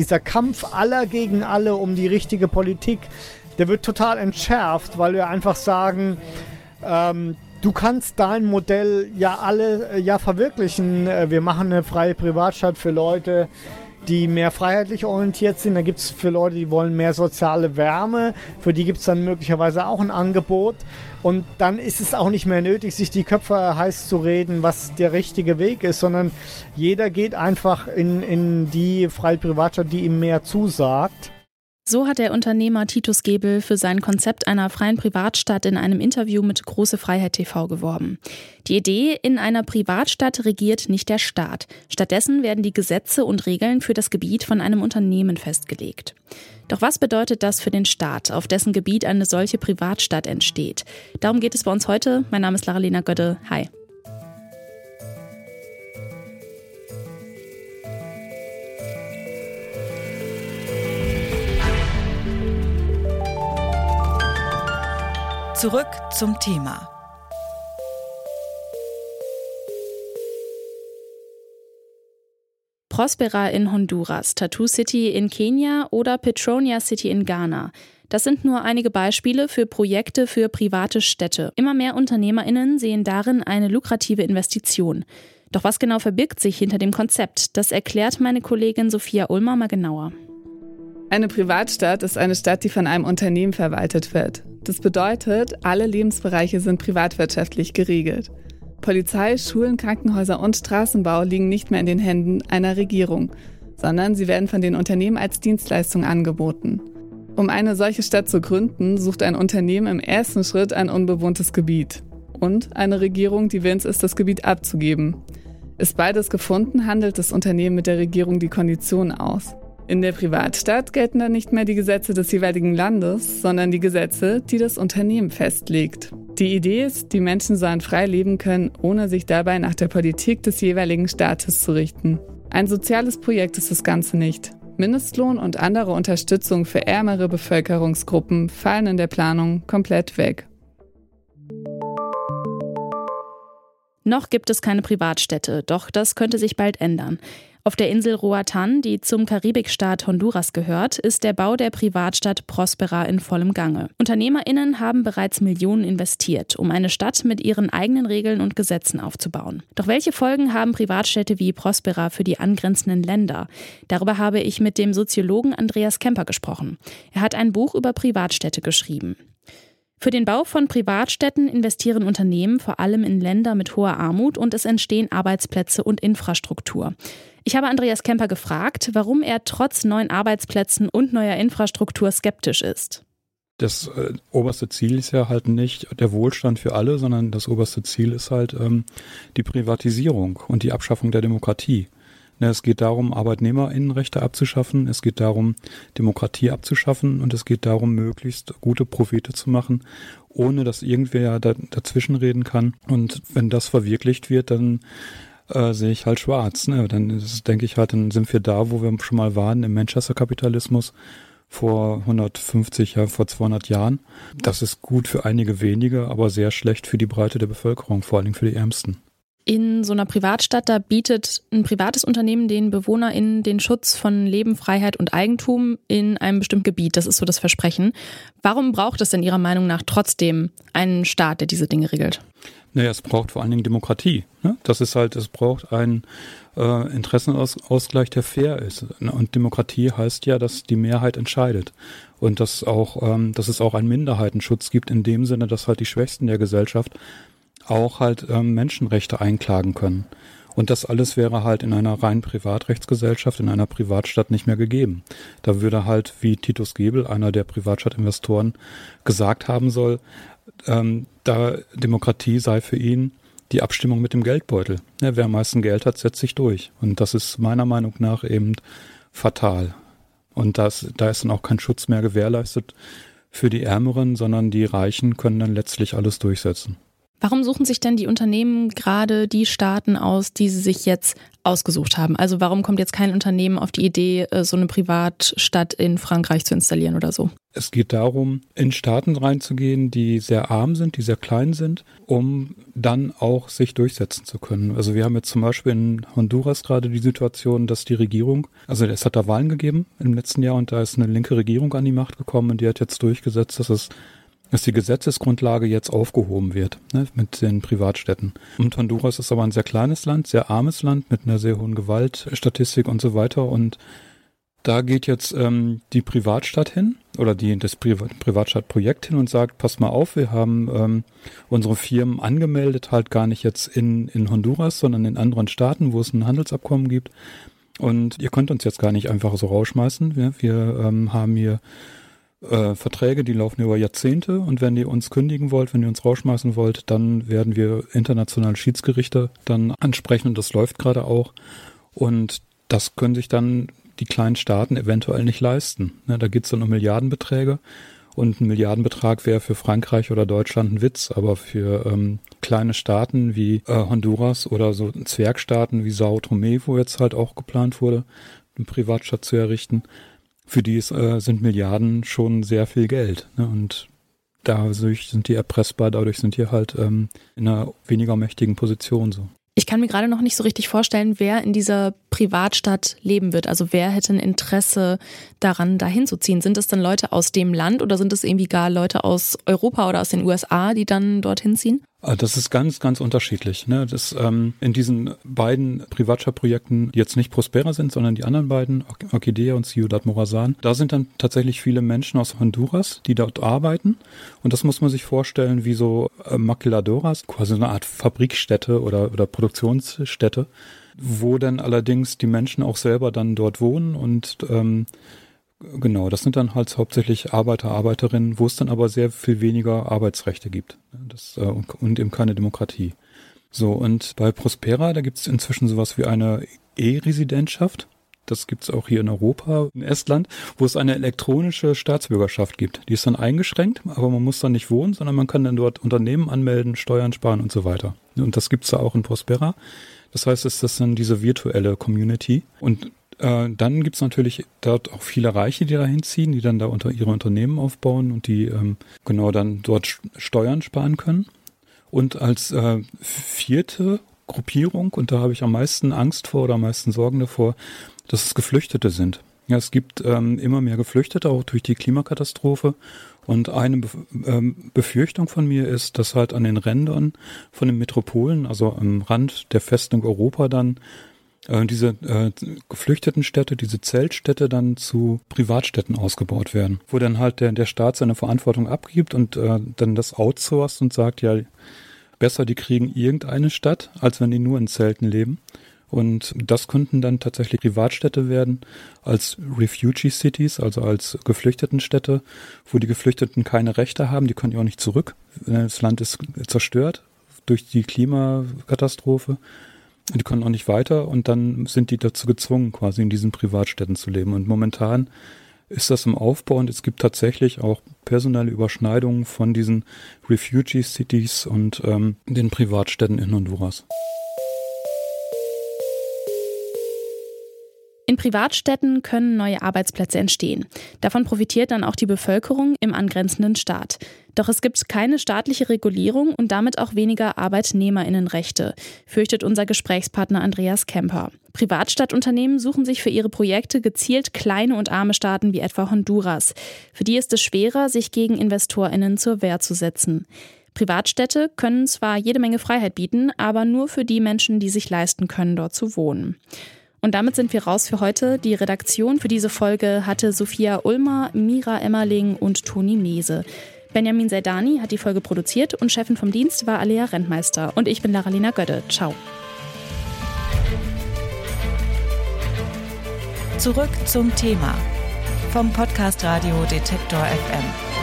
Dieser Kampf aller gegen alle um die richtige Politik, der wird total entschärft, weil wir einfach sagen, ähm, du kannst dein Modell ja alle äh, ja verwirklichen. Äh, wir machen eine freie Privatstadt für Leute, die mehr freiheitlich orientiert sind. Da gibt es für Leute, die wollen mehr soziale Wärme. Für die gibt es dann möglicherweise auch ein Angebot. Und dann ist es auch nicht mehr nötig, sich die Köpfe heiß zu reden, was der richtige Weg ist, sondern jeder geht einfach in, in die freie Privatstadt, die ihm mehr zusagt. So hat der Unternehmer Titus Gebel für sein Konzept einer freien Privatstadt in einem Interview mit Große Freiheit TV geworben. Die Idee, in einer Privatstadt regiert nicht der Staat. Stattdessen werden die Gesetze und Regeln für das Gebiet von einem Unternehmen festgelegt. Doch was bedeutet das für den Staat, auf dessen Gebiet eine solche Privatstadt entsteht? Darum geht es bei uns heute. Mein Name ist Laralena Götte. Hi. Zurück zum Thema. Prospera in Honduras, Tattoo City in Kenia oder Petronia City in Ghana. Das sind nur einige Beispiele für Projekte für private Städte. Immer mehr Unternehmerinnen sehen darin eine lukrative Investition. Doch was genau verbirgt sich hinter dem Konzept? Das erklärt meine Kollegin Sophia Ulmer mal genauer. Eine Privatstadt ist eine Stadt, die von einem Unternehmen verwaltet wird. Das bedeutet, alle Lebensbereiche sind privatwirtschaftlich geregelt. Polizei, Schulen, Krankenhäuser und Straßenbau liegen nicht mehr in den Händen einer Regierung, sondern sie werden von den Unternehmen als Dienstleistung angeboten. Um eine solche Stadt zu gründen, sucht ein Unternehmen im ersten Schritt ein unbewohntes Gebiet und eine Regierung, die willens ist, das Gebiet abzugeben. Ist beides gefunden, handelt das Unternehmen mit der Regierung die Konditionen aus. In der Privatstadt gelten dann nicht mehr die Gesetze des jeweiligen Landes, sondern die Gesetze, die das Unternehmen festlegt. Die Idee ist, die Menschen sollen frei leben können, ohne sich dabei nach der Politik des jeweiligen Staates zu richten. Ein soziales Projekt ist das Ganze nicht. Mindestlohn und andere Unterstützung für ärmere Bevölkerungsgruppen fallen in der Planung komplett weg. Noch gibt es keine Privatstädte, doch das könnte sich bald ändern. Auf der Insel Roatan, die zum Karibikstaat Honduras gehört, ist der Bau der Privatstadt Prospera in vollem Gange. UnternehmerInnen haben bereits Millionen investiert, um eine Stadt mit ihren eigenen Regeln und Gesetzen aufzubauen. Doch welche Folgen haben Privatstädte wie Prospera für die angrenzenden Länder? Darüber habe ich mit dem Soziologen Andreas Kemper gesprochen. Er hat ein Buch über Privatstädte geschrieben. Für den Bau von Privatstädten investieren Unternehmen vor allem in Länder mit hoher Armut und es entstehen Arbeitsplätze und Infrastruktur. Ich habe Andreas Kemper gefragt, warum er trotz neuen Arbeitsplätzen und neuer Infrastruktur skeptisch ist. Das äh, oberste Ziel ist ja halt nicht der Wohlstand für alle, sondern das oberste Ziel ist halt ähm, die Privatisierung und die Abschaffung der Demokratie. Es geht darum, Arbeitnehmerinnenrechte abzuschaffen, es geht darum, Demokratie abzuschaffen und es geht darum, möglichst gute Profite zu machen, ohne dass irgendwer da, dazwischenreden kann. Und wenn das verwirklicht wird, dann äh, sehe ich halt schwarz. Ne? Dann ist, denke ich halt, dann sind wir da, wo wir schon mal waren, im Manchester-Kapitalismus vor 150, ja, vor 200 Jahren. Das ist gut für einige wenige, aber sehr schlecht für die Breite der Bevölkerung, vor allen Dingen für die Ärmsten. In so einer Privatstadt, da bietet ein privates Unternehmen den BewohnerInnen den Schutz von Leben, Freiheit und Eigentum in einem bestimmten Gebiet. Das ist so das Versprechen. Warum braucht es denn Ihrer Meinung nach trotzdem einen Staat, der diese Dinge regelt? Naja, es braucht vor allen Dingen Demokratie. Ne? Das ist halt, es braucht einen äh, Interessenausgleich, der fair ist. Und Demokratie heißt ja, dass die Mehrheit entscheidet. Und dass auch, ähm, dass es auch einen Minderheitenschutz gibt in dem Sinne, dass halt die Schwächsten der Gesellschaft auch halt ähm, Menschenrechte einklagen können. Und das alles wäre halt in einer rein Privatrechtsgesellschaft, in einer Privatstadt nicht mehr gegeben. Da würde halt, wie Titus Gebel, einer der Privatstadtinvestoren, gesagt haben soll, ähm, da Demokratie sei für ihn die Abstimmung mit dem Geldbeutel. Ja, wer am meisten Geld hat, setzt sich durch. Und das ist meiner Meinung nach eben fatal. Und das, da ist dann auch kein Schutz mehr gewährleistet für die Ärmeren, sondern die Reichen können dann letztlich alles durchsetzen. Warum suchen sich denn die Unternehmen gerade die Staaten aus, die sie sich jetzt ausgesucht haben? Also warum kommt jetzt kein Unternehmen auf die Idee, äh, so eine Privatstadt in Frankreich zu installieren oder so? Es geht darum, in Staaten reinzugehen, die sehr arm sind, die sehr klein sind, um dann auch sich durchsetzen zu können. Also wir haben jetzt zum Beispiel in Honduras gerade die Situation, dass die Regierung, also es hat da Wahlen gegeben im letzten Jahr und da ist eine linke Regierung an die Macht gekommen und die hat jetzt durchgesetzt, dass es dass die Gesetzesgrundlage jetzt aufgehoben wird ne, mit den Privatstädten. Und Honduras ist aber ein sehr kleines Land, sehr armes Land mit einer sehr hohen Gewaltstatistik und so weiter. Und da geht jetzt ähm, die Privatstadt hin oder die, das Pri Privatstadtprojekt hin und sagt, pass mal auf, wir haben ähm, unsere Firmen angemeldet, halt gar nicht jetzt in, in Honduras, sondern in anderen Staaten, wo es ein Handelsabkommen gibt. Und ihr könnt uns jetzt gar nicht einfach so rausschmeißen. Wir, wir ähm, haben hier äh, Verträge, die laufen über Jahrzehnte und wenn ihr uns kündigen wollt, wenn ihr uns rausschmeißen wollt, dann werden wir internationale Schiedsgerichte dann ansprechen und das läuft gerade auch. Und das können sich dann die kleinen Staaten eventuell nicht leisten. Ne, da geht es dann um Milliardenbeträge und ein Milliardenbetrag wäre für Frankreich oder Deutschland ein Witz, aber für ähm, kleine Staaten wie äh, Honduras oder so Zwergstaaten wie Sao Tome, wo jetzt halt auch geplant wurde, eine Privatstadt zu errichten, für die ist, äh, sind Milliarden schon sehr viel Geld. Ne? Und dadurch sind die erpressbar, dadurch sind die halt ähm, in einer weniger mächtigen Position so. Ich kann mir gerade noch nicht so richtig vorstellen, wer in dieser Privatstadt leben wird. Also wer hätte ein Interesse daran, dahin zu ziehen? Sind es dann Leute aus dem Land oder sind es irgendwie gar Leute aus Europa oder aus den USA, die dann dorthin ziehen? Ah, das ist ganz, ganz unterschiedlich. Ne? Das, ähm, in diesen beiden Privatschaftsprojekten, die jetzt nicht Prospera sind, sondern die anderen beiden, Orchidea und Ciudad Morazan, da sind dann tatsächlich viele Menschen aus Honduras, die dort arbeiten. Und das muss man sich vorstellen wie so äh, Maquiladoras, quasi eine Art Fabrikstätte oder, oder Produktionsstätte, wo dann allerdings die Menschen auch selber dann dort wohnen und ähm, Genau, das sind dann halt hauptsächlich Arbeiter, Arbeiterinnen, wo es dann aber sehr viel weniger Arbeitsrechte gibt das, äh, und eben keine Demokratie. So, und bei Prospera, da gibt es inzwischen sowas wie eine E-Residentschaft. Das gibt es auch hier in Europa, in Estland, wo es eine elektronische Staatsbürgerschaft gibt. Die ist dann eingeschränkt, aber man muss dann nicht wohnen, sondern man kann dann dort Unternehmen anmelden, Steuern sparen und so weiter. Und das gibt es da auch in Prospera. Das heißt, es ist dann diese virtuelle Community. Und äh, dann gibt's natürlich dort auch viele Reiche, die da hinziehen, die dann da unter ihre Unternehmen aufbauen und die ähm, genau dann dort Steuern sparen können. Und als äh, vierte Gruppierung, und da habe ich am meisten Angst vor oder am meisten Sorgen davor, dass es Geflüchtete sind. Ja, es gibt ähm, immer mehr Geflüchtete, auch durch die Klimakatastrophe. Und eine ähm, Befürchtung von mir ist, dass halt an den Rändern von den Metropolen, also am Rand der Festung Europa dann äh, diese äh, geflüchteten Städte, diese Zeltstädte dann zu Privatstädten ausgebaut werden, wo dann halt der, der Staat seine Verantwortung abgibt und äh, dann das outsourced und sagt, ja, besser die kriegen irgendeine Stadt, als wenn die nur in Zelten leben. Und das könnten dann tatsächlich Privatstädte werden als Refugee Cities, also als Geflüchtetenstädte, wo die Geflüchteten keine Rechte haben, die können ja auch nicht zurück. Das Land ist zerstört durch die Klimakatastrophe. Die können auch nicht weiter und dann sind die dazu gezwungen, quasi in diesen Privatstädten zu leben. Und momentan ist das im Aufbau und es gibt tatsächlich auch personelle Überschneidungen von diesen Refugee Cities und ähm, den Privatstädten in Honduras. In Privatstädten können neue Arbeitsplätze entstehen. Davon profitiert dann auch die Bevölkerung im angrenzenden Staat. Doch es gibt keine staatliche Regulierung und damit auch weniger Arbeitnehmerinnenrechte, fürchtet unser Gesprächspartner Andreas Kemper. Privatstadtunternehmen suchen sich für ihre Projekte gezielt kleine und arme Staaten wie etwa Honduras. Für die ist es schwerer, sich gegen Investorinnen zur Wehr zu setzen. Privatstädte können zwar jede Menge Freiheit bieten, aber nur für die Menschen, die sich leisten können, dort zu wohnen. Und damit sind wir raus für heute. Die Redaktion für diese Folge hatte Sophia Ulmer, Mira Emmerling und Toni Mese. Benjamin Seidani hat die Folge produziert und Chefin vom Dienst war Alea Rentmeister. Und ich bin Laralina Gödde. Ciao. Zurück zum Thema vom Podcast Radio Detektor FM.